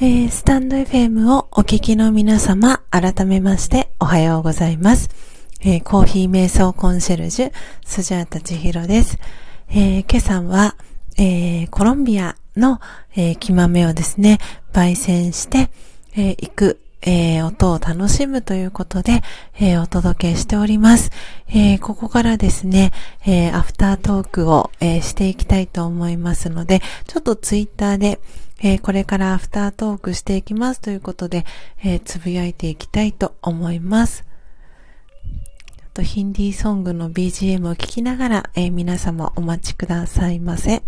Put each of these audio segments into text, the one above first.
えー、スタンド FM をお聞きの皆様、改めましておはようございます。えー、コーヒー瞑想コンシェルジュ、スジャータチヒロです。えー、今朝は、えー、コロンビアの、えー、木豆をですね、焙煎して、えー、行く、えー、音を楽しむということで、えー、お届けしております。えー、ここからですね、えアフタートークを、えしていきたいと思いますので、ちょっとツイッターで、えこれからアフタートークしていきますということで、えつぶやいていきたいと思います。とヒンディーソングの BGM を聴きながら、え皆様お待ちくださいませ。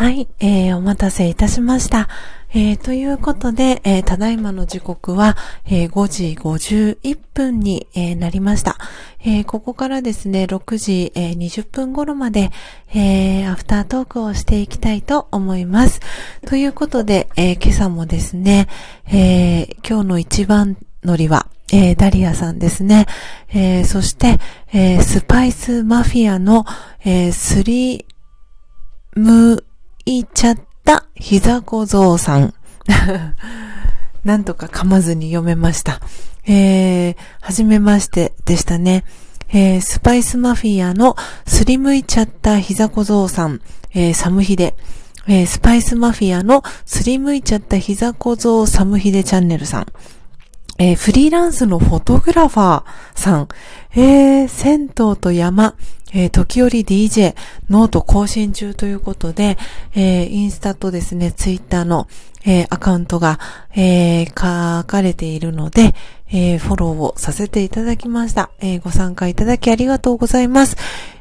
はい、えー、お待たせいたしました。えー、ということで、えー、ただいまの時刻は、えー、5時51分に、えー、なりました。えー、ここからですね、6時、えー、20分頃まで、えー、アフタートークをしていきたいと思います。ということで、えー、今朝もですね、えー、今日の一番乗りは、えー、ダリアさんですね。えー、そして、えー、スパイスマフィアの、えー、スリムいちゃった膝小僧さん。なんとか噛まずに読めました。えー、はじめましてでしたね。えー、スパイスマフィアのすりむいちゃった膝小僧さん、えー、サムヒデ。えー、スパイスマフィアのすりむいちゃった膝小僧サムヒデチャンネルさん。えー、フリーランスのフォトグラファーさん。えー、銭湯と山。えー、時折 DJ、ノート更新中ということで、え、インスタとですね、ツイッターの、え、アカウントが、え書かれているので、えフォローをさせていただきました。えご参加いただきありがとうございます。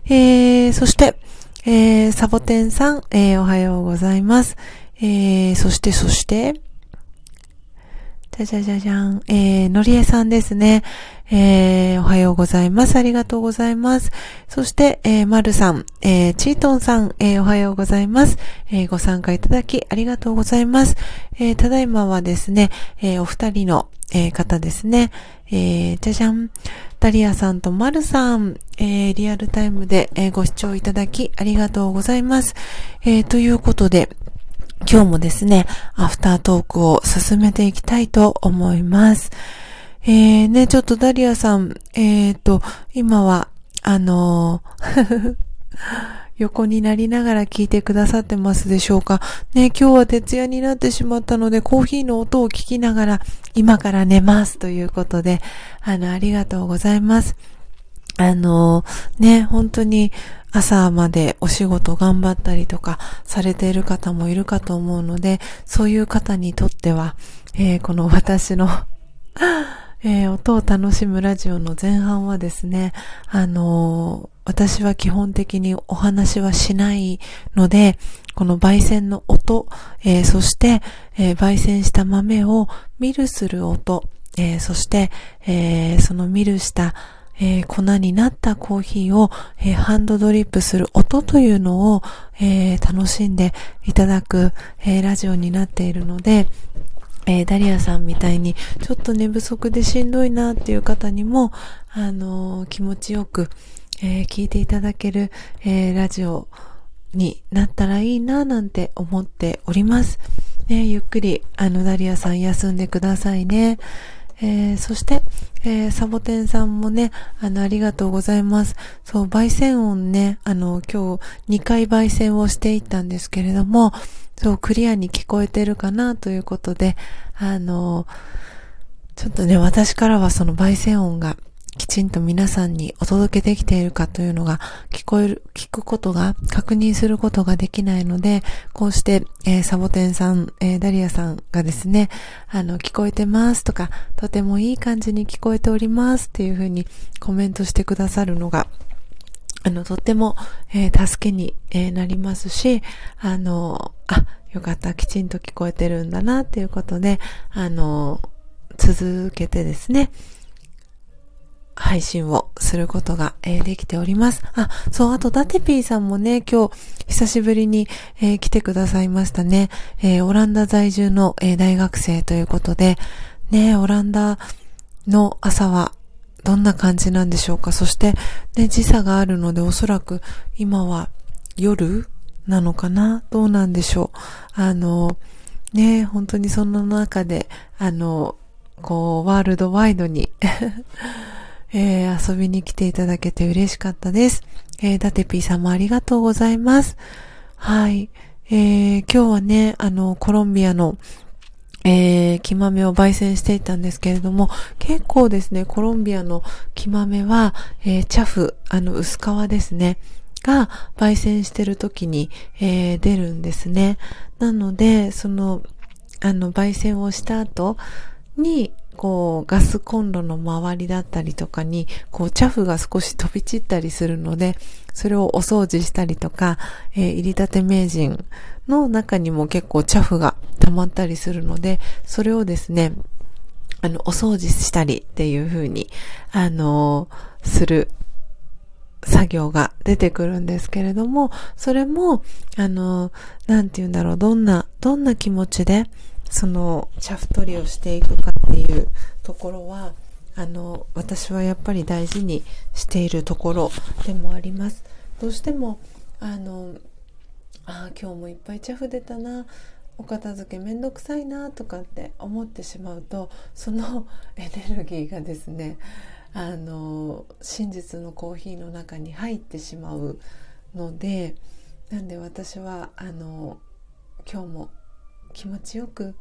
えそして、えサボテンさん、えおはようございます。えそして、そして、じゃじゃじゃじゃん。えー、のりえさんですね。えー、おはようございます。ありがとうございます。そして、えー、まるさん、えー、チートンさん、えー、おはようございます。えー、ご参加いただきありがとうございます。えー、ただいまはですね、えー、お二人の、えー、方ですね。えー、じゃじゃん。ダリアさんとマルさん、えー、リアルタイムで、えー、ご視聴いただきありがとうございます。えー、ということで、今日もですね、アフタートークを進めていきたいと思います。えー、ね、ちょっとダリアさん、えーと、今は、あのー 横になりながら聞いてくださってますでしょうか？ね、今日は徹夜になってしまったので、コーヒーの音を聞きながら、今から寝ますということで、あの、ありがとうございます。あの、ね、本当に朝までお仕事頑張ったりとかされている方もいるかと思うので、そういう方にとっては、えー、この私の えー、音を楽しむラジオの前半はですね、あのー、私は基本的にお話はしないので、この焙煎の音、えー、そして、え焙煎した豆をミルする音、えそして、えそのミルしたえー、粉になったコーヒーを、えー、ハンドドリップする音というのを、えー、楽しんでいただく、えラジオになっているので、えダリアさんみたいにちょっと寝不足でしんどいなっていう方にも、あの気持ちよく、え聞いていただける、えラジオになったらいいななんて思っております。ね、ゆっくり、あの、ダリアさん休んでくださいね。えー、そして、えー、サボテンさんもね、あの、ありがとうございます。そう、焙煎音ね、あの、今日2回焙煎をしていったんですけれども、そう、クリアに聞こえてるかなということで、あの、ちょっとね、私からはその焙煎音がきちんと皆さんにお届けできているかというのが聞こえる、聞くことが、確認することができないので、こうして、えー、サボテンさん、えー、ダリアさんがですね、あの、聞こえてますとか、とてもいい感じに聞こえておりますっていうふうにコメントしてくださるのが、あの、とっても、えー、助けに、えなりますし、あの、あ、よかった、きちんと聞こえてるんだなっていうことで、あの、続けてですね、配信をすることが、えー、できております。あ、そう、あと、ダテピーさんもね、今日、久しぶりに、えー、来てくださいましたね。えー、オランダ在住の、え大学生ということで、ね、オランダの朝は、どんな感じなんでしょうか。そして、ね、時差があるので、おそらく、今は、夜なのかな？どうなんでしょう。あの、ね、本当にその中で、あの、こう、ワールドワイドに えー、遊びに来ていただけて嬉しかったです。えー、ダテピーさんもありがとうございます。はい。えー、今日はね、あの、コロンビアの、えー、木豆を焙煎していたんですけれども、結構ですね、コロンビアの木豆は、えー、チャフ、あの、薄皮ですね、が焙煎してる時に、えー、出るんですね。なので、その、あの、焙煎をした後に、こう、ガスコンロの周りだったりとかに、こう、チャフが少し飛び散ったりするので、それをお掃除したりとか、えー、入りたて名人の中にも結構チャフが溜まったりするので、それをですね、あの、お掃除したりっていう風に、あのー、する作業が出てくるんですけれども、それも、あの、なんて言うんだろう、どんな、どんな気持ちで、そのチャフ取りをしていくかていうところはあの私はやっぱり大事にしているところでもあります。どうしてもあのあ今日もいっぱいチャフ出たな。お片付けめんどくさいなとかって思ってしまうとその エネルギーがですねあの真実のコーヒーの中に入ってしまうのでなんで私はあの今日も気持ちよく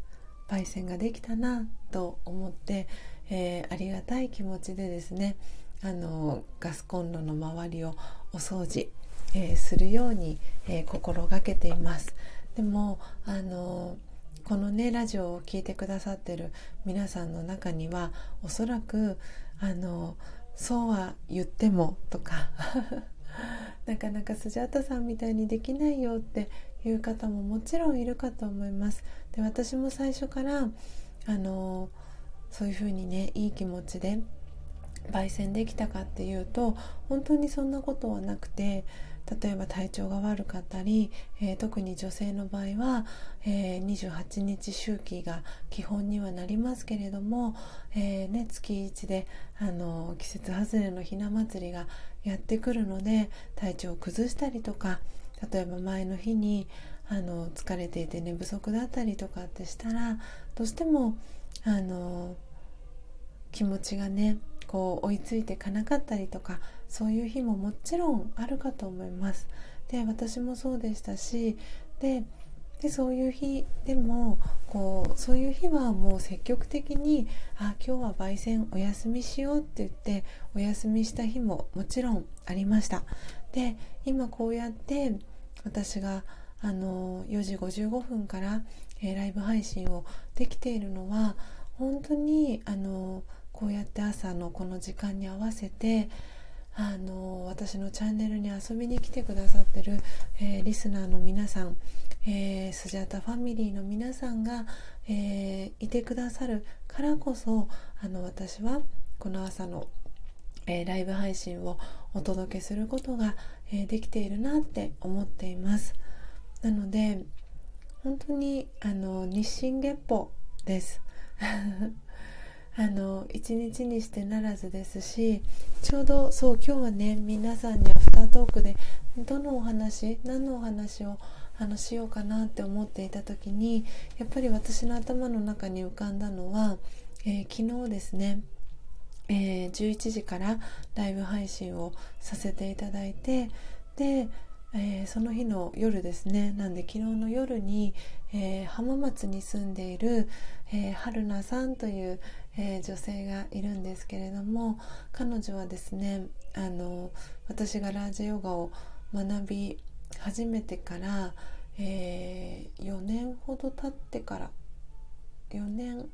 焙煎ができたなと思って、えー、ありがたい気持ちでですねあのガスコンロの周りをお掃除、えー、するように、えー、心がけています。でもあのこのねラジオを聴いてくださってる皆さんの中にはおそらくあのそうは言ってもとか なかなかスジャータさんみたいにできないよっていう方ももちろんいるかと思います。で私も最初からあのそういうふうにねいい気持ちで焙煎できたかっていうと本当にそんなことはなくて例えば体調が悪かったり、えー、特に女性の場合は、えー、28日周期が基本にはなりますけれども、えー、ね、月1であの季節外れのひな祭りがやってくるので体調を崩したりとか例えば前の日にあの疲れていて寝不足だったりとかってしたらどうしてもあの気持ちがねこう追いついていかなかったりとかそういう日ももちろんあるかと思います。で私もそうでしたしででそういう日でもこうそういう日はもう積極的にあ今日は焙煎お休みしようって言ってお休みした日ももちろんありましたで今こうやって私があの4時55分から、えー、ライブ配信をできているのは本当にあのこうやって朝のこの時間に合わせてあの私のチャンネルに遊びに来てくださってる、えー、リスナーの皆さん、えー、スジャタファミリーの皆さんが、えー、いてくださるからこそあの私はこの朝の、えライブ配信をお届けすることが、えできているなって思っています。なので本当にあの日進月歩です。あの一日にしてならずですしちょうどそう今日はね皆さんにアフタートークでどのお話何のお話をあのしようかなって思っていた時にやっぱり私の頭の中に浮かんだのは、えー、昨日ですね。えー、11時からライブ配信をさせていただいてで、えー、その日の夜ですね。なんで昨日の夜に、えー、浜松に住んでいる、え春菜さんという、え女性がいるんですけれども彼女はですねあの私がラージヨガを学び始めてから、え4年ほど経ってから4年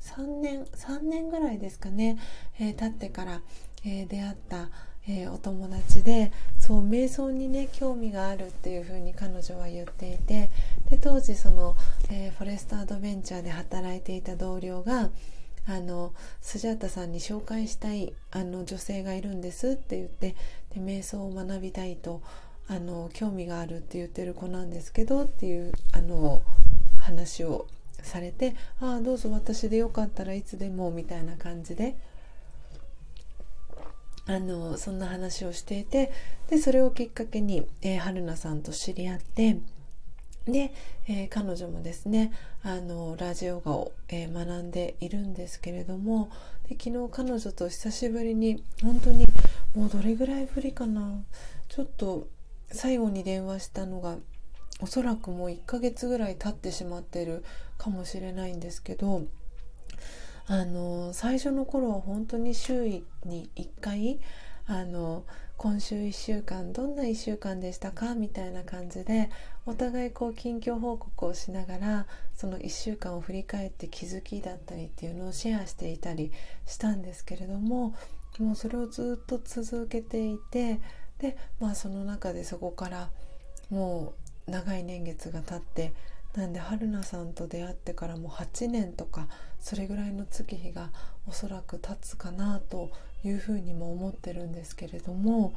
3年3年ぐらいですかね、えー、経ってから、えー、出会った、えー、お友達でそう瞑想にね興味があるっていうふうに彼女は言っていてで当時その、えフォレストアドベンチャーで働いていた同僚があのスジャータさんに紹介したいあの女性がいるんですって言ってで瞑想を学びたいとあの興味があるって言ってる子なんですけどっていうあの話をされて「ああどうぞ私でよかったらいつでも」みたいな感じであのそんな話をしていてでそれをきっかけに、えー、春菜さんと知り合ってで、えー、彼女もですねあのラジオガを、えー、学んでいるんですけれどもで昨日彼女と久しぶりに本当にもうどれぐらいぶりかなちょっと最後に電話したのがおそらくもう1ヶ月ぐらい経ってしまってるかもしれないんですけどあの最初の頃は本当に週に1回あの今週1週間どんな1週間でしたか？みたいな感じでお互いこう近況報告をしながらその1週間を振り返って気づきだったりっていうのをシェアしていたりしたんですけれどももうそれをずっと続けていてでまあその中でそこからもう長い年月が経ってなんで春菜さんと出会ってからも8年とかそれぐらいの月日がおそらく経つかなというふうにも思ってるんですけれども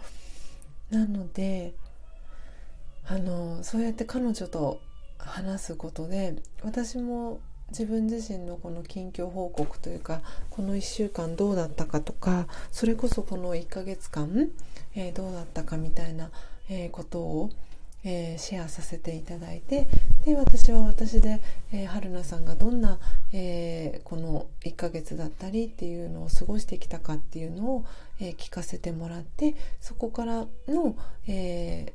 なのであのそうやって彼女と話すことで私も自分自身のこの近況報告というかこの1週間どうだったかとかそれこそこの1ヶ月間、えー、どうだったかみたいな、えー、ことをえー、シェアさせていただいてで私は私で、えー、春菜さんがどんな、えー、この1ヶ月だったりっていうのを過ごしてきたかっていうのを、え聞かせてもらってそこからの、え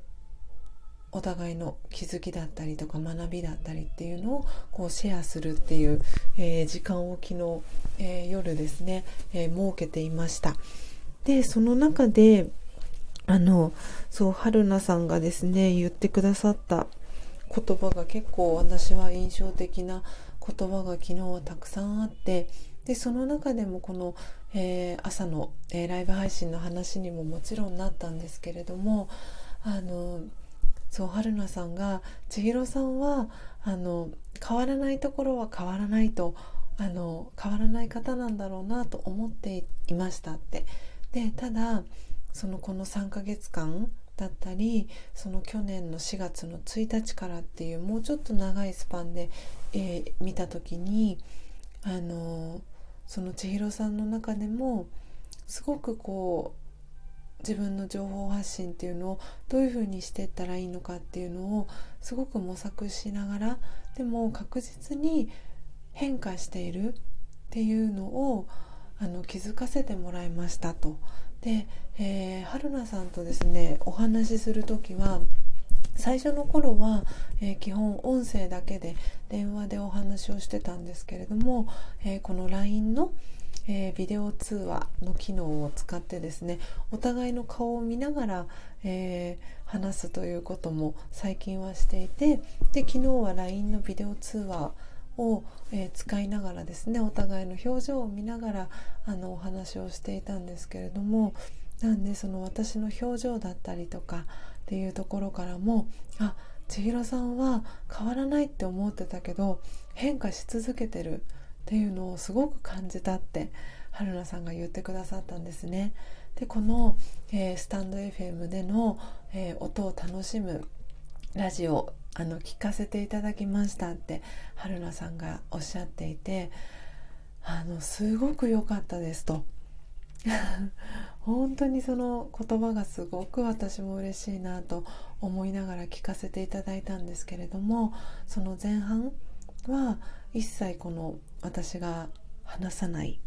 お互いの気づきだったりとか学びだったりっていうのをこうシェアするっていう、え時間を昨日、え夜ですね、え設けていました。でその中であのそう春菜さんがですね言ってくださった言葉が結構私は印象的な言葉が昨日はたくさんあってでその中でもこの、えー、朝の、えー、ライブ配信の話にももちろんなったんですけれどもあのそう春菜さんが千尋さんはあの変わらないところは変わらないとあの変わらない方なんだろうなと思っていましたって。でただそのこの3ヶ月間だったりその去年の4月の1日からっていうもうちょっと長いスパンで、えー、見た時にあのその千尋さんの中でもすごくこう自分の情報発信っていうのをどういうふうにしていったらいいのかっていうのをすごく模索しながらでも確実に変化しているっていうのをあの気づかせてもらいましたと。で、えー、春菜さんとですねお話しする時は最初の頃は、えー、基本音声だけで電話でお話をしてたんですけれども、えー、この LINE の、えー、ビデオ通話の機能を使ってですねお互いの顔を見ながら、え話すということも最近はしていてで昨日は LINE のビデオ通話を、えー、使いながらですねお互いの表情を見ながらあのお話をしていたんですけれどもなんでその私の表情だったりとかっていうところからもあ千尋さんは変わらないって思ってたけど変化し続けてるっていうのをすごく感じたって春菜さんが言ってくださったんですね。でこの、えー、スタンド FM での、えー、音を楽しむラジオあの聞かせていただきましたって春菜さんがおっしゃっていてあのすごく良かったですと。本当にその言葉がすごく私も嬉しいなと思いながら聞かせていただいたんですけれどもその前半は一切この私が話さない、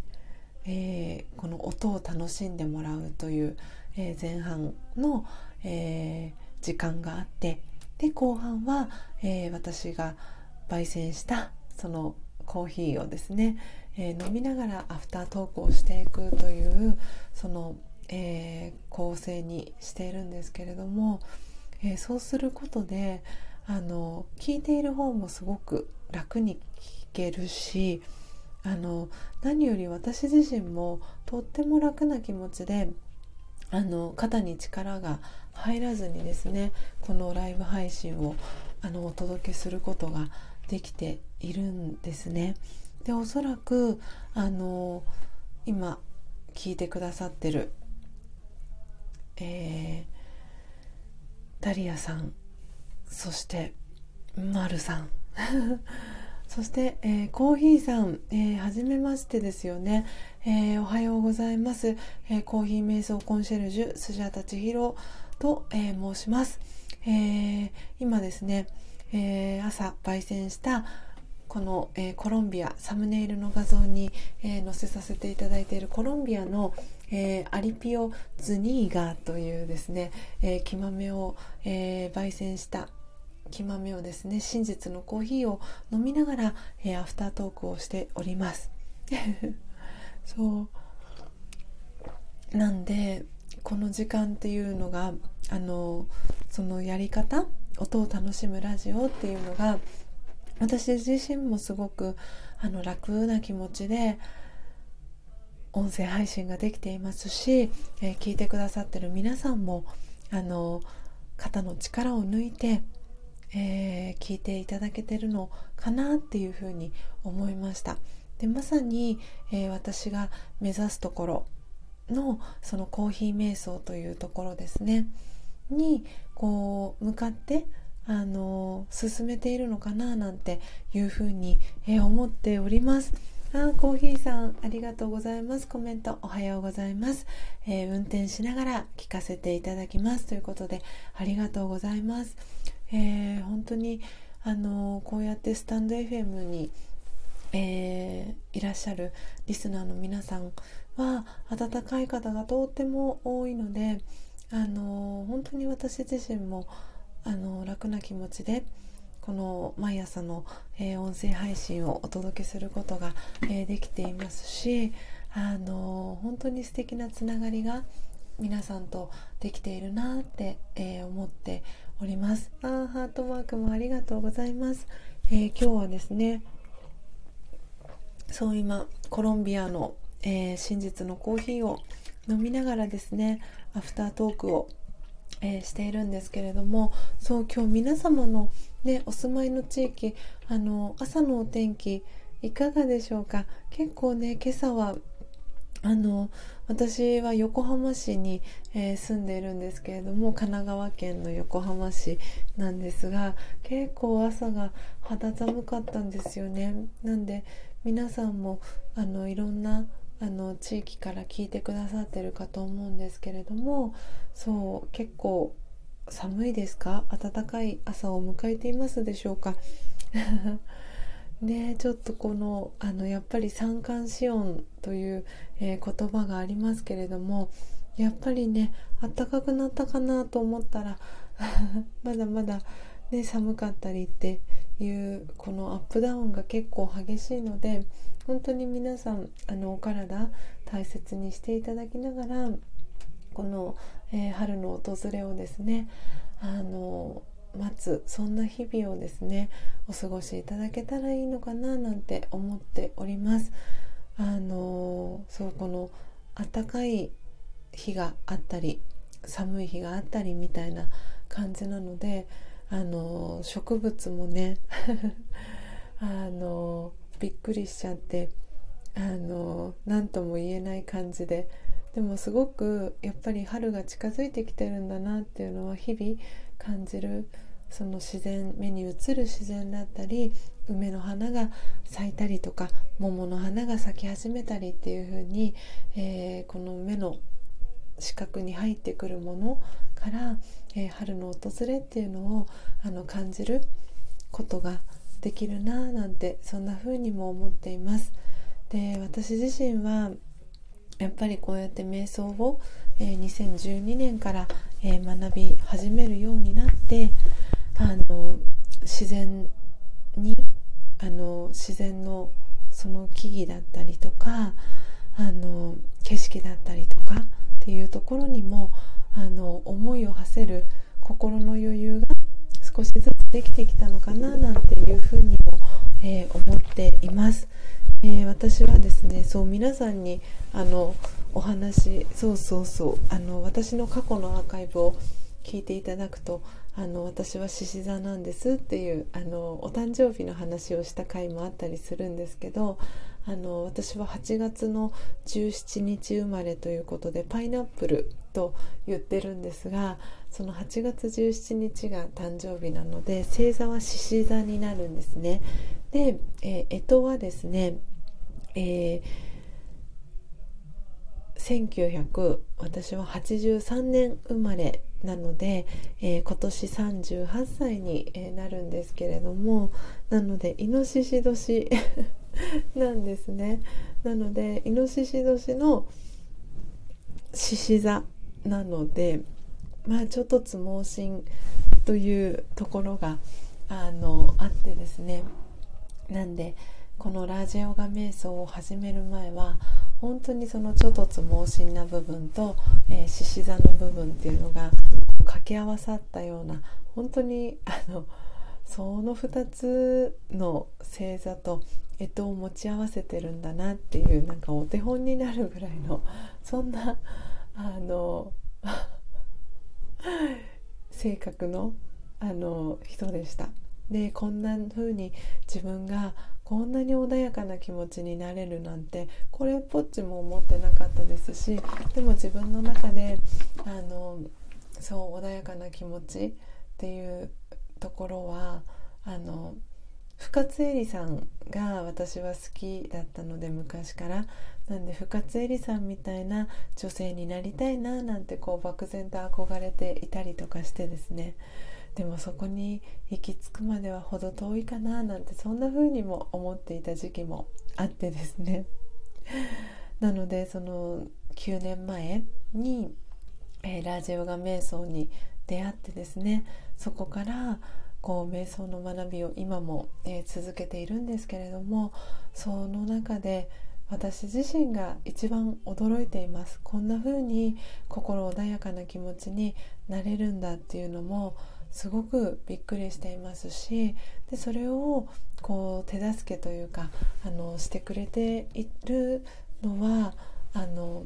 えー、この音を楽しんでもらうという、えー、前半の、えー、時間があってで後半は、えー、私が焙煎したそのコーヒーをですね、えー、飲みながらアフタートークをしていくというその、えー、構成にしているんですけれども、えそうすることであの聞いている方もすごく楽に聞けるしあの何より私自身もとっても楽な気持ちであの肩に力が入らずにですねこのライブ配信をあのお届けすることができているんですね。でおそらくあの今聞いてくださってる、えー、ダリアさんそしてマルさん そして、えー、コーヒーさん、えー、はじめましてですよね、えー、おはようございます、えー、コーヒー瞑想コンシェルジュスジャタチヒロと、えー、申します、えー、今ですね、えー、朝焙煎したこの、え、コロンビアサムネイルの画像に、え、載せさせていただいているコロンビアの、え、アリピオズニーガというですね、えー、木豆を、え、焙煎した木豆をですね真実のコーヒーを飲みながら、え、アフタートークをしております。そう。なんでこの時間っていうのがあのそのやり方音を楽しむラジオっていうのが私自身もすごくあの楽な気持ちで音声配信ができていますし、えー、聞いてくださってる皆さんもあの肩の力を抜いてえー、聞いていただけてるのかなっていうふうに思いました。でまさに、えー、私が目指すところのそのコーヒー瞑想というところですね。にこう向かってあの進めているのかななんていうふうに、えー、思っております。あコーヒーさんありがとうございます。コメントおはようございます、えー、運転しながら聞かせていただきます。ということでありがとうございます。えー、本当にあのこうやってスタンド FM に、えー、いらっしゃるリスナーの皆さんは温かい方がとっても多いのであの本当に私自身もあの楽な気持ちでこの毎朝の、えー、音声配信をお届けすることが、えー、できていますしあの本当に素敵なつながりが皆さんとできているなって、えー、思っております。あーハートマークもありがとうございます、えー、今日はですねそう今コロンビアの、えー、真実のコーヒーを飲みながらですねアフタートークを、えー、しているんですけれどもそう今日皆様の、ね、お住まいの地域あの朝のお天気いかがでしょうか？結構ね今朝はあの私は横浜市に、えー、住んでいるんですけれども神奈川県の横浜市なんですが結構朝が肌寒かったんですよね。なんで皆さんもあのいろんなあの地域から聞いてくださってるかと思うんですけれどもそう結構寒いですか？暖かい朝を迎えていますでしょうか？ねちょっとこのあのやっぱり三寒四温という、えー、言葉がありますけれどもやっぱりね暖かくなったかなと思ったら まだまだ、ね、寒かったりっていうこのアップダウンが結構激しいので本当に皆さんあのお体大切にしていただきながらこの、えー、春の訪れをですねあの待つそんな日々をですねお過ごしいただけたらいいのかななんて思っております。あのそうこの暖かい日があったり寒い日があったりみたいな感じなのであの植物もね あのびっくりしちゃってあの何とも言えない感じででもすごくやっぱり春が近づいてきてるんだなっていうのは日々感じるその自然目に映る自然だったり梅の花が咲いたりとか桃の花が咲き始めたりっていう風に、えー、この目の視覚に入ってくるものから、えー、春の訪れっていうのをあの感じることができるななんてそんな風にも思っています。で私自身はやっぱりこうやって瞑想を、えー、2012年から、えー、学び始めるようになってあの自然にあの自然のその木々だったりとかあの景色だったりとかっていうところにもあの思いを馳せる心の余裕が少しずつできてきたのかななんていうふうにも、えー、思っています。えー、私はですねそう皆さんにあのお話そうそうそうあの私の過去のアーカイブを聞いていただくとあの私は獅子座なんですっていうあのお誕生日の話をした回もあったりするんですけどあの私は8月の17日生まれということでパイナップルと言ってるんですがその8月17日が誕生日なので星座は獅子座になるんですね。で、えー、干支はですね、えー、1900私は83年生まれなので、えー、今年38歳に、なるんですけれどもなのでイノシシ年 なんですね。なのでイノシシ年の獅子座なのでまあちょっとつ盲信というところがあのあってですね。なんでこのラジオガ瞑想を始める前は本当にそのちょっとつ盲信な部分と獅子、えー、座の部分っていうのが掛け合わさったような本当にあのその2つの星座と干支を持ち合わせてるんだなっていうなんかお手本になるぐらいの そんなあの 性格のあの人でした。でこんな風に自分がこんなに穏やかな気持ちになれるなんてこれっぽっちも思ってなかったですしでも自分の中であのそう穏やかな気持ちっていうところはあの深津絵里さんが私は好きだったので昔から。なんで深津絵里さんみたいな女性になりたいななんてこう漠然と憧れていたりとかしてですね。でもそこに行き着くまでは程遠いかななんてそんな風にも思っていた時期もあってですね。なのでその9年前に、えー、ラジオが瞑想に出会ってですねそこからこう瞑想の学びを今も、えー、続けているんですけれどもその中で私自身が一番驚いています。こんな風に心穏やかな気持ちになれるんだっていうのもすごくびっくりしていますしでそれをこう手助けというかあのしてくれているのはあの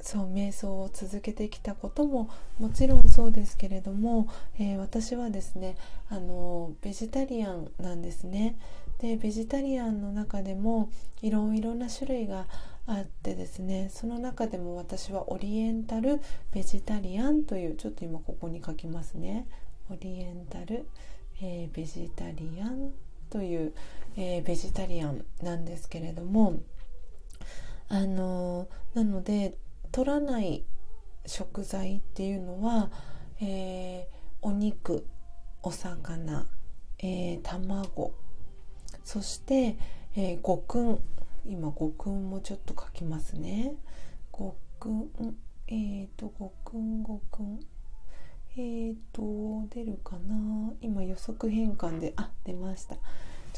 そう瞑想を続けてきたことももちろんそうですけれども、えー、私はですねあのベジタリアンなんですね。でベジタリアンの中でもいろいろな種類があってですねその中でも私はオリエンタルベジタリアンというちょっと今ここに書きますね。オリエンタル、えー、ベジタリアンという、えー、ベジタリアンなんですけれどもあのなので取らない食材っていうのは、えー、お肉お魚、えー、卵そして、えー、五訓今五訓もちょっと書きますね。五訓えっ、ー、と五訓五訓えーと出るかな。今予測変換であ出ました。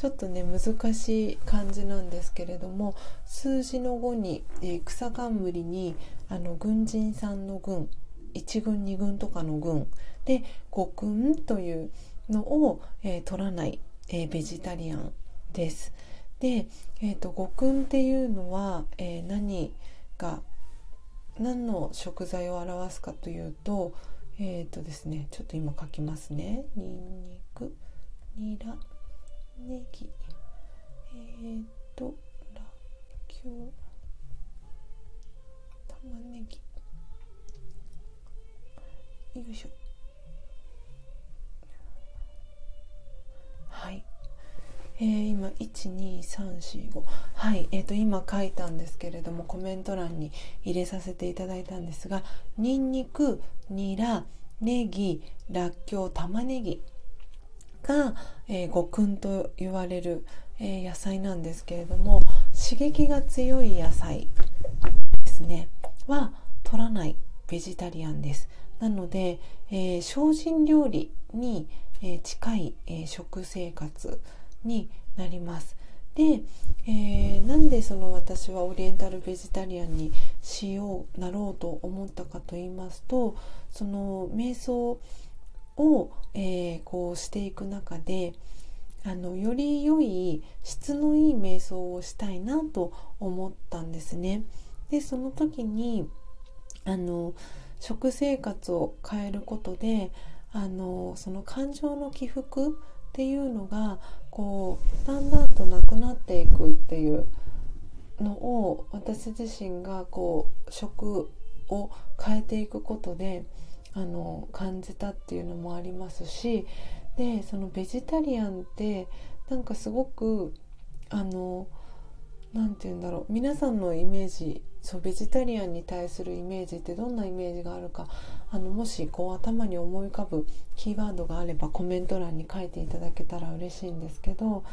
ちょっとね難しい感じなんですけれども数字の5に、えー、草冠にあの軍人さんの軍1軍2軍とかの軍で5軍というのを、えー、取らない、えー、ベジタリアンです。で、えーと、五訓っていうのは、えー、何が何の食材を表すかというとえっ、ー、とですねちょっと今書きますねにんにくにらネギ。えー、っとらっきょう。玉ねぎ。よいしょ。はい。えー、今12345はい。えー、と今書いたんですけれどもコメント欄に入れさせていただいたんですがにんにくにらネギらっきょう玉ねぎ。が、えー、五訓と言われる、えー、野菜なんですけれども刺激が強い野菜ですねは取らないベジタリアンです。なので、えー、精進料理に、え近い、え食生活になります。で、えー、なんでその私はオリエンタルベジタリアンにしようなろうと思ったかと言いますとその瞑想を、えー、こうしていく中であのより良い質のいい瞑想をしたいなと思ったんですね。でその時にあの食生活を変えることであのその感情の起伏っていうのがこうだんだんとなくなっていくっていうのを私自身がこう食を変えていくことであの感じたっていうのもありますしでそのベジタリアンってなんかすごくあの何て言うんだろう皆さんのイメージそうベジタリアンに対するイメージってどんなイメージがあるかあのもしこう頭に思い浮かぶキーワードがあればコメント欄に書いていただけたら嬉しいんですけど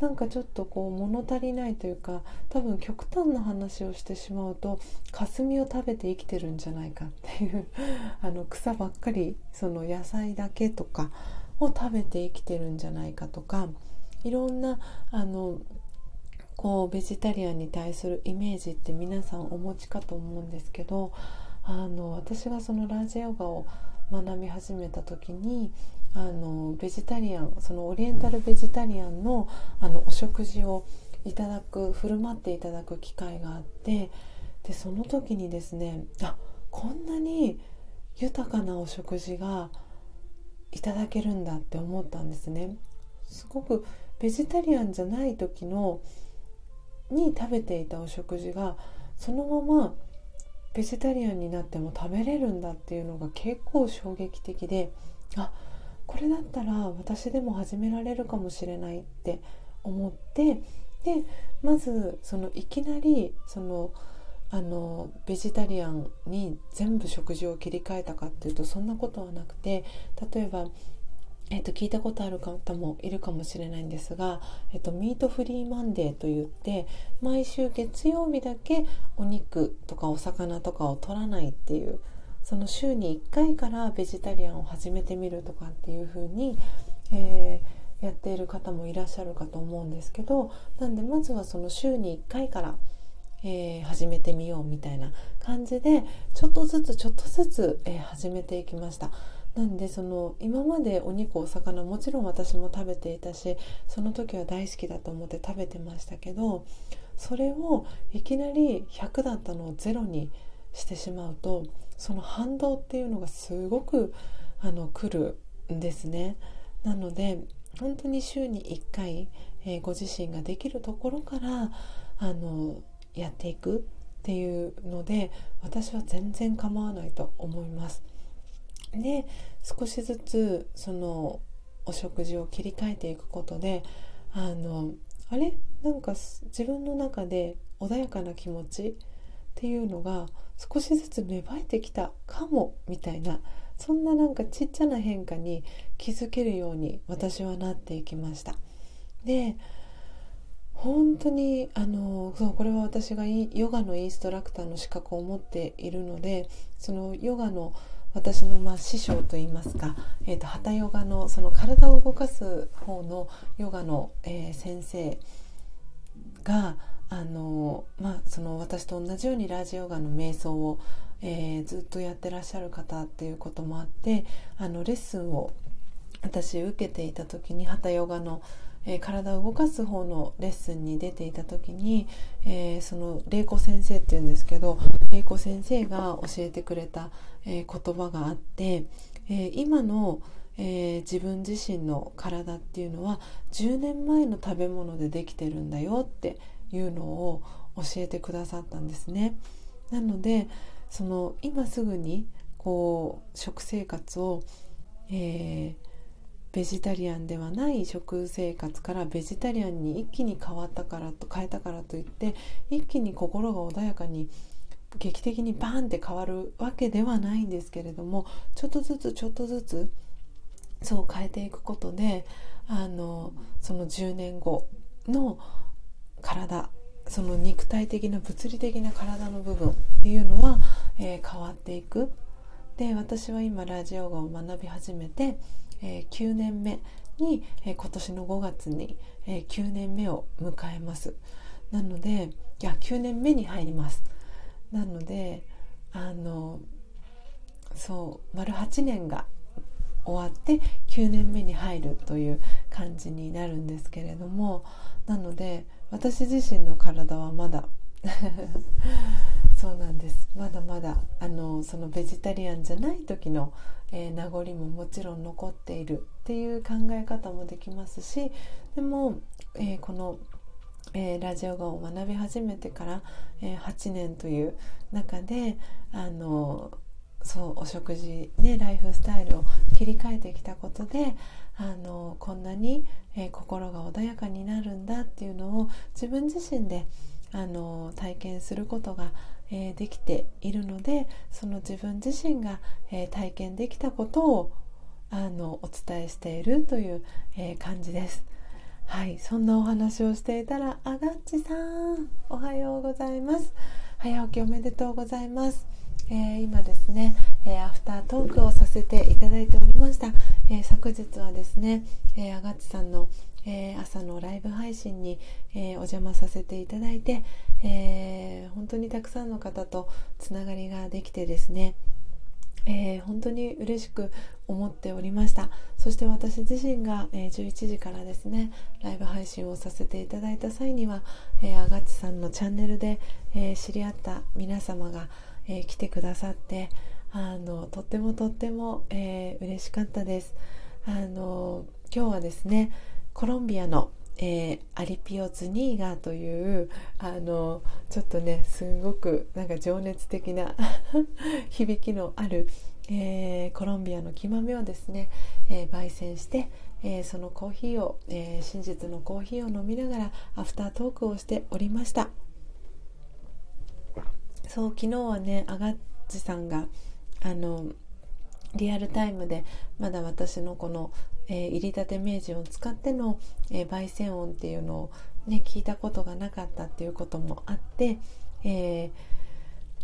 なんかちょっとこう物足りないというか多分極端な話をしてしまうと霞を食べて生きてるんじゃないかっていう あの草ばっかりその野菜だけとかを食べて生きてるんじゃないかとかいろんなあのこうベジタリアンに対するイメージって皆さんお持ちかと思うんですけどあの私がそのラージヨガを学び始めた時にあのベジタリアンそのオリエンタルベジタリアンのあのお食事をいただく振る舞っていただく機会があってでその時にですねあこんなに豊かなお食事がいただけるんだって思ったんですね。すごくベジタリアンじゃない時のに食べていたお食事がそのままベジタリアンになっても食べれるんだっていうのが結構衝撃的であこれだったら私でも始められるかもしれないって思ってでまずそのいきなりそのあのベジタリアンに全部食事を切り替えたかっていうとそんなことはなくて例えばえっと、聞いたことある方もいるかもしれないんですが、えっと、ミートフリーマンデーといって毎週月曜日だけお肉とかお魚とかを取らないっていうその週に1回からベジタリアンを始めてみるとかっていう風に、えー、やっている方もいらっしゃるかと思うんですけどなんでまずはその週に1回からえー、始めてみようみたいな感じでちょっとずつちょっとずつ、えー、始めていきました。なんでその今までお肉お魚もちろん私も食べていたしその時は大好きだと思って食べてましたけどそれをいきなり100だったのを0にしてしまうとその反動っていうのがすごくあの来るんですね。なので本当に週に1回、えー、ご自身ができるところからあのやっていくっていうので私は全然構わないと思います。で少しずつそのお食事を切り替えていくことであのあれ？なんか自分の中で穏やかな気持ちっていうのが少しずつ芽生えてきたかもみたいなそんななんかちっちゃな変化に気づけるように私はなっていきました。で本当にあのそうこれは私がヨガのインストラクターの資格を持っているのでそのヨガの私のまあ師匠といいますか、えーと、ハタヨガのその体を動かす方のヨガの、えー、先生があの、まあ、その私と同じようにラージヨガの瞑想を、えー、ずっとやってらっしゃる方っていうこともあってあのレッスンを私受けていた時にハタヨガのえー、体を動かす方のレッスンに出ていた時に、えー、その玲子先生っていうんですけど玲子先生が教えてくれた、えー、言葉があって、え今の、え自分自身の体っていうのは10年前の食べ物でできてるんだよっていうのを教えてくださったんですね。なのでその今すぐにこう食生活を、えー、ベジタリアンではない食生活からベジタリアンに一気に変わったからと変えたからといって一気に心が穏やかに劇的にバーンって変わるわけではないんですけれどもちょっとずつちょっとずつそう変えていくことであのその10年後の体その肉体的な物理的な体の部分っていうのは、えー、変わっていく。で私は今ラジオガを学び始めてえー、9年目に、えー、今年の5月に、えー、9年目を迎えます。なのでいや9年目に入ります。なのであのそう丸8年が終わって9年目に入るという感じになるんですけれどもなので私自身の体はまだ。そうなんです。まだまだあのそのベジタリアンじゃない時の、えー、名残ももちろん残っているっていう考え方もできますしでも、えー、この、えー、ラジオ語を学び始めてから、え8年という中であのそうお食事、ね、ライフスタイルを切り替えてきたことであのこんなに、え心が穏やかになるんだっていうのを自分自身であの体験することがえー、できているのでその自分自身が、えー、体験できたことをあのお伝えしているという、え、感じです。はい、そんなお話をしていたらあがっちさんおはようございます。早起きおめでとうございます、えー、今ですね、えー、アフタートークをさせていただいておりました、えー、昨日はですね、えあがっちさんの、え朝のライブ配信に、えお邪魔させていただいて、え、本当にたくさんの方とつながりができてですねえ、本当に嬉しく思っておりました。そして私自身が、え、11時からですねライブ配信をさせていただいた際には、えー、あがちさんのチャンネルで、え知り合った皆様が、え来てくださってあのとってもとっても、えー、嬉しかったです。あの今日はですねコロンビアのえー、アリピオズニーガーというあのちょっとねすごくなんか情熱的な 響きのある、えー、コロンビアの木豆をですね、えー、焙煎して、えそのコーヒーを、え真実のコーヒーを飲みながらアフタートークをしておりました。そう昨日はねあがっちさんがあのリアルタイムでまだ私のこのえー、入りたて名人を使っての、えー、焙煎音っていうのを、ね、聞いたことがなかったっていうこともあって、えー、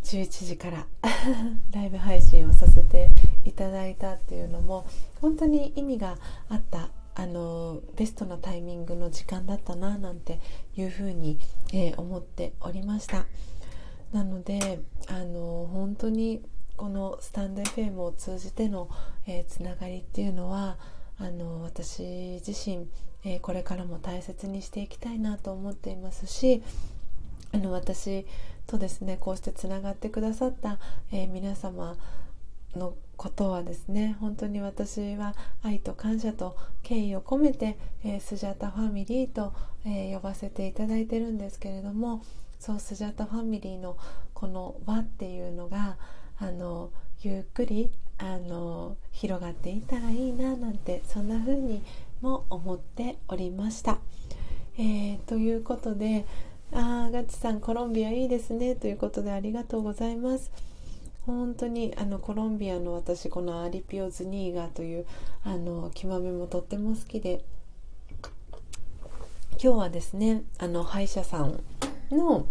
11時から ライブ配信をさせていただいたっていうのも本当に意味があったあのベストなタイミングの時間だったななんていうふうに、えー、思っておりました。なのであの本当にこのスタンド FM を通じての、えー、つながりっていうのはあの私自身、えー、これからも大切にしていきたいなと思っていますしあの私とですねこうしてつながってくださった、えー、皆様のことはですね本当に私は愛と感謝と敬意を込めて、えー、スジャタファミリーと、えー、呼ばせていただいてるんですけれどもそうスジャタファミリーのこの輪っていうのがあのゆっくりあの広がっていったらいいななんてそんな風にも思っておりました。えー、ということであガチさんコロンビアいいですねということでありがとうございます。本当にあのコロンビアの私このアリピオズニーガというあの木豆もとっても好きで今日はですねあの歯医者さんの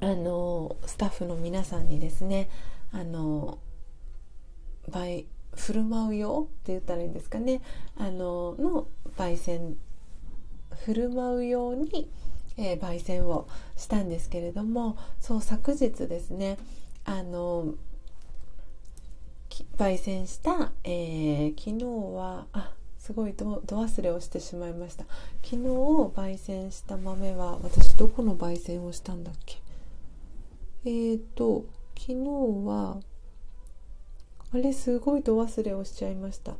あのスタッフの皆さんにですねあの売振る舞うよって言ったらいいんですかね。あのの焙煎振る舞うように、えー、焙煎をしたんですけれどもそう昨日ですねあの焙煎した、えー、昨日はあすごいど忘れをしてしまいました。昨日焙煎した豆は私どこの焙煎をしたんだっけ？えーと昨日はあれすごい度忘れをしちゃいました。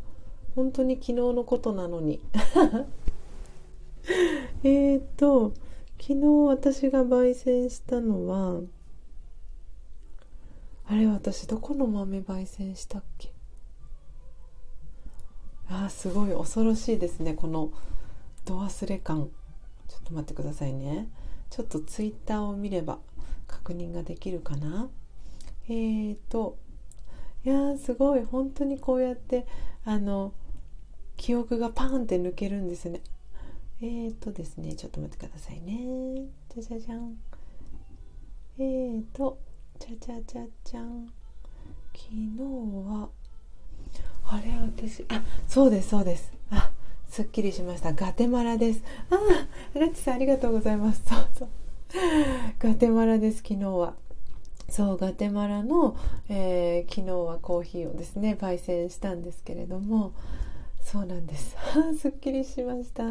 本当に昨日のことなのに。えっと昨日私が焙煎したのはあれ私どこの豆焙煎したっけ？あーすごい恐ろしいですねこの度忘れ感。ちょっと待ってくださいね。ちょっとツイッターを見れば確認ができるかな？えーといやーすごい本当にこうやってあの記憶がパーンって抜けるんですね。えーとですねちょっと待ってくださいね。じゃじゃじゃん。えーとじゃじゃじゃじゃん。昨日はあれ私あそうですそうです。あすっきりしました。ガテマラです。あラッチさんありがとうございます。そうそう。ガテマラです昨日は。そうガテマラの、えー、昨日はコーヒーをですね焙煎したんですけれどもそうなんです。すっきりしました。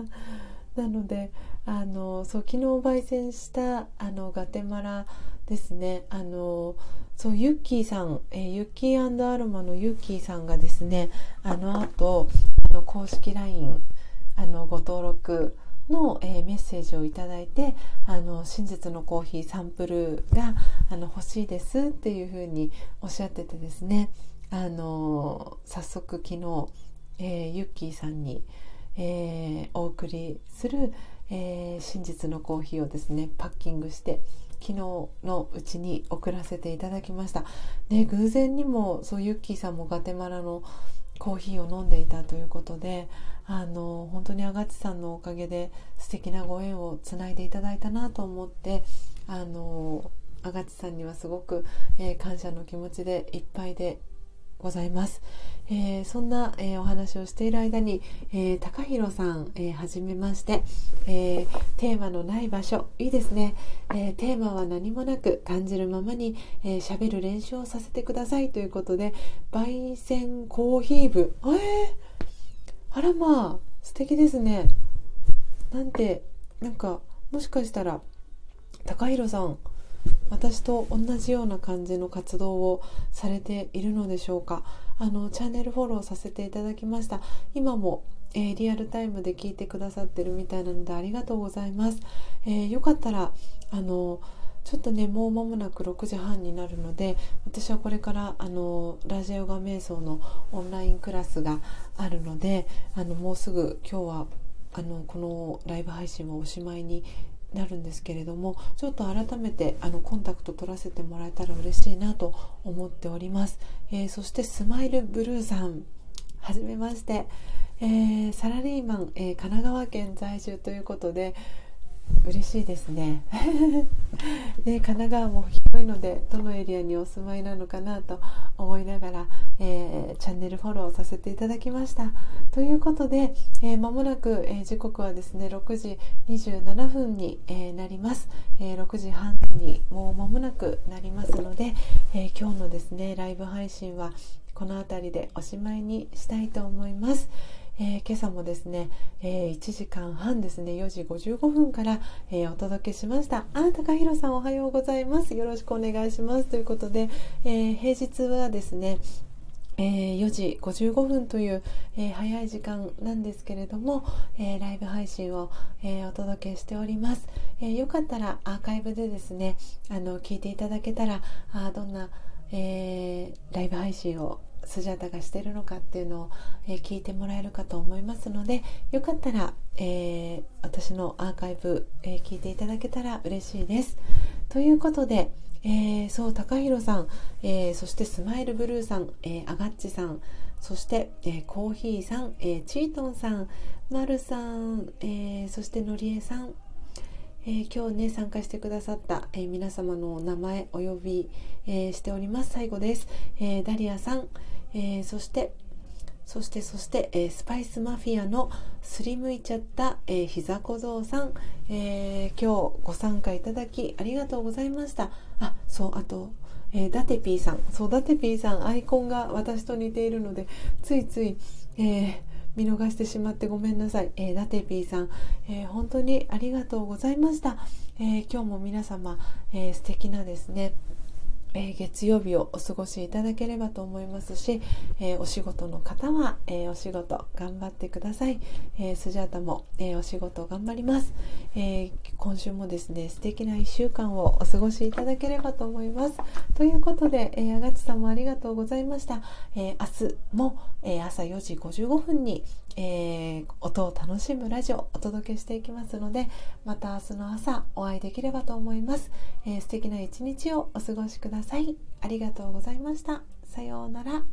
なのであのそう昨日焙煎したあのガテマラですねあのそうユッキーさん、えー、ユッキーアロマのユッキーさんがですねあの後あの公式 LINE あのご登録の、えー、メッセージをいただいてあの真実のコーヒーサンプルがあの欲しいですっていうふうにおっしゃっててですねあの早速昨日、えー、ユッキーさんに、えー、お送りする、え真実のコーヒーをですねパッキングして昨日のうちに送らせていただきました。で偶然にもそうユッキーさんもガテマラのコーヒーを飲んでいたということであの本当にアガッチさんのおかげで素敵なご縁をつないでいただいたなと思ってあのアガッチさんにはすごく、えー、感謝の気持ちでいっぱいでございます。えー、そんな、えー、お話をしている間に、えー、高弘さん、えー、はじめまして、えテーマのない場所いいですね、えテーマは何もなく感じるままに喋、えー、る練習をさせてくださいということで焙煎コーヒー部えー、あらまあ素敵ですね。なんてなんかもしかしたら高弘さん私と同じような感じの活動をされているのでしょうか。あのチャンネルフォローさせていただきました。今も、えー、リアルタイムで聞いてくださってるみたいなのでありがとうございます、えー、よかったらあのちょっとねもう間もなく6時半になるので私はこれからあのラジオガ瞑想のオンラインクラスがあるのであのもうすぐ今日はあのこのライブ配信はおしまいになるんですけれどもちょっと改めてあのコンタクト取らせてもらえたら嬉しいなと思っております、えー、そしてスマイルブルーさんはじめまして、えー、サラリーマン、えー、神奈川県在住ということで嬉しいですね。ね神奈川も広いのでどのエリアにお住まいなのかなと思いながら、えー、チャンネルフォローさせていただきました。ということで、えー、もなく、えー、時刻はですね6時27分に、えー、なります、え、6時半にもう間もなくなりますので、え、今日のですねライブ配信はこの辺りでおしまいにしたいと思います。えー、今朝もですね、えー、1時間半ですね4時55分から、えー、お届けしました。あ高弘さんおはようございます。よろしくお願いします。ということで、え平日はですねえー、4時55分という、えー、早い時間なんですけれども、えー、ライブ配信を、えお届けしております、えよかったらアーカイブでですねあの聞いていただけたらあどんな、えライブ配信をスジャタがしてるのかっていうのを、えー、聞いてもらえるかと思いますのでよかったら、えー、私のアーカイブ、えー、聞いていただけたら嬉しいです。ということで、えー、そう高弘さん、えー、そしてスマイルブルーさん、えー、アガッチさんそして、えー、コーヒーさん、えー、チートンさん、マルさん、えー、そしてのりえさん、えー、今日ね参加してくださった、えー、皆様の名前お呼び、えー、しております最後です、えダリアさん、えそしてそしてそして、えスパイスマフィアのすりむいちゃった、えー、膝小僧さん、え今日ご参加いただきありがとうございましたあそうあとえー、ダテピーさんそうダテピーさんアイコンが私と似ているのでついつい、えー見逃してしまってごめんなさい。えー、ダテピーさん、えー、本当にありがとうございました。え、今日も皆様、えー、素敵なですね、えー、月曜日をお過ごしいただければと思いますし、えー、お仕事の方は、えー、お仕事頑張ってください、えスジャータも、えお仕事頑張ります、え今週もですね素敵な1週間をお過ごしいただければと思います。ということで、えー、あがちさんもありがとうございました、え明日も、え朝4時55分に、え音を楽しむラジオをお届けしていきますのでまた明日の朝お会いできればと思います、えー、素敵な一日をお過ごしください。ありがとうございました。さようなら。